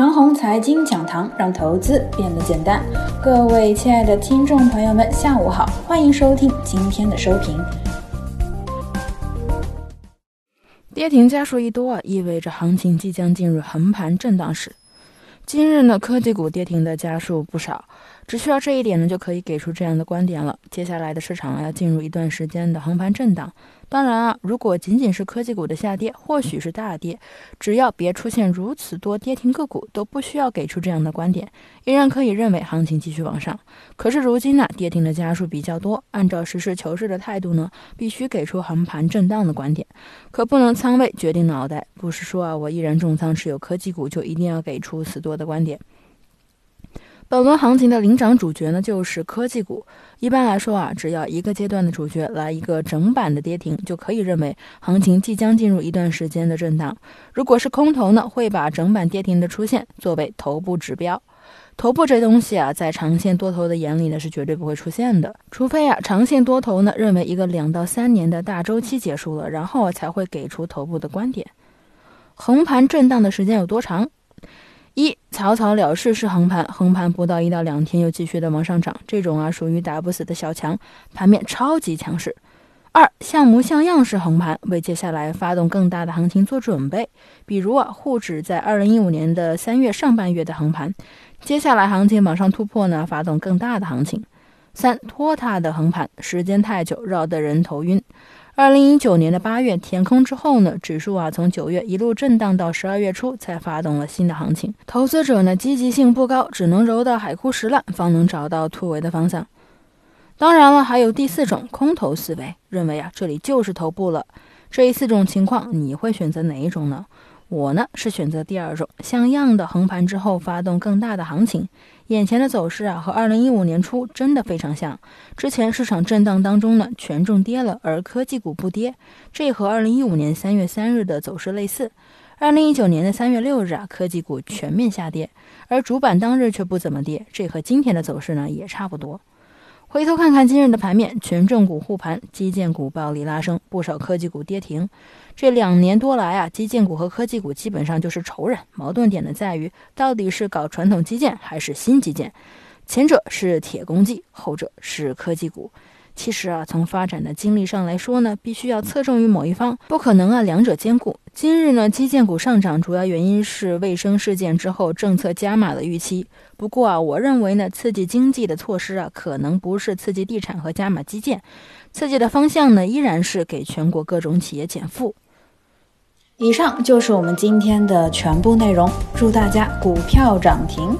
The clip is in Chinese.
长虹财经讲堂，让投资变得简单。各位亲爱的听众朋友们，下午好，欢迎收听今天的收评。跌停家数一多，意味着行情即将进入横盘震荡时。今日呢，科技股跌停的家数不少。只需要这一点呢，就可以给出这样的观点了。接下来的市场要进入一段时间的横盘震荡。当然啊，如果仅仅是科技股的下跌，或许是大跌，只要别出现如此多跌停个股，都不需要给出这样的观点，依然可以认为行情继续往上。可是如今呢，跌停的家数比较多，按照实事求是的态度呢，必须给出横盘震荡的观点，可不能仓位决定脑袋。不是说啊，我依然重仓持有科技股，就一定要给出死多的观点。本轮行情的领涨主角呢，就是科技股。一般来说啊，只要一个阶段的主角来一个整板的跌停，就可以认为行情即将进入一段时间的震荡。如果是空头呢，会把整板跌停的出现作为头部指标。头部这东西啊，在长线多头的眼里呢，是绝对不会出现的，除非啊，长线多头呢认为一个两到三年的大周期结束了，然后才会给出头部的观点。横盘震荡的时间有多长？一草草了事是横盘，横盘不到一到两天又继续的往上涨，这种啊属于打不死的小强，盘面超级强势。二像模像样是横盘，为接下来发动更大的行情做准备。比如啊沪指在二零一五年的三月上半月的横盘，接下来行情往上突破呢，发动更大的行情。三拖沓的横盘，时间太久，绕得人头晕。二零一九年的八月填空之后呢，指数啊从九月一路震荡到十二月初才发动了新的行情。投资者呢积极性不高，只能揉到海枯石烂，方能找到突围的方向。当然了，还有第四种空头思维，认为啊这里就是头部了。这四种情况，你会选择哪一种呢？我呢是选择第二种，像样的横盘之后发动更大的行情。眼前的走势啊，和二零一五年初真的非常像。之前市场震荡当中呢，权重跌了，而科技股不跌，这和二零一五年三月三日的走势类似。二零一九年的三月六日啊，科技股全面下跌，而主板当日却不怎么跌，这和今天的走势呢也差不多。回头看看今日的盘面，权重股护盘，基建股暴力拉升，不少科技股跌停。这两年多来啊，基建股和科技股基本上就是仇人。矛盾点呢在于，到底是搞传统基建还是新基建？前者是铁公鸡，后者是科技股。其实啊，从发展的经历上来说呢，必须要侧重于某一方，不可能啊两者兼顾。今日呢，基建股上涨，主要原因是卫生事件之后政策加码的预期。不过啊，我认为呢，刺激经济的措施啊，可能不是刺激地产和加码基建，刺激的方向呢，依然是给全国各种企业减负。以上就是我们今天的全部内容，祝大家股票涨停。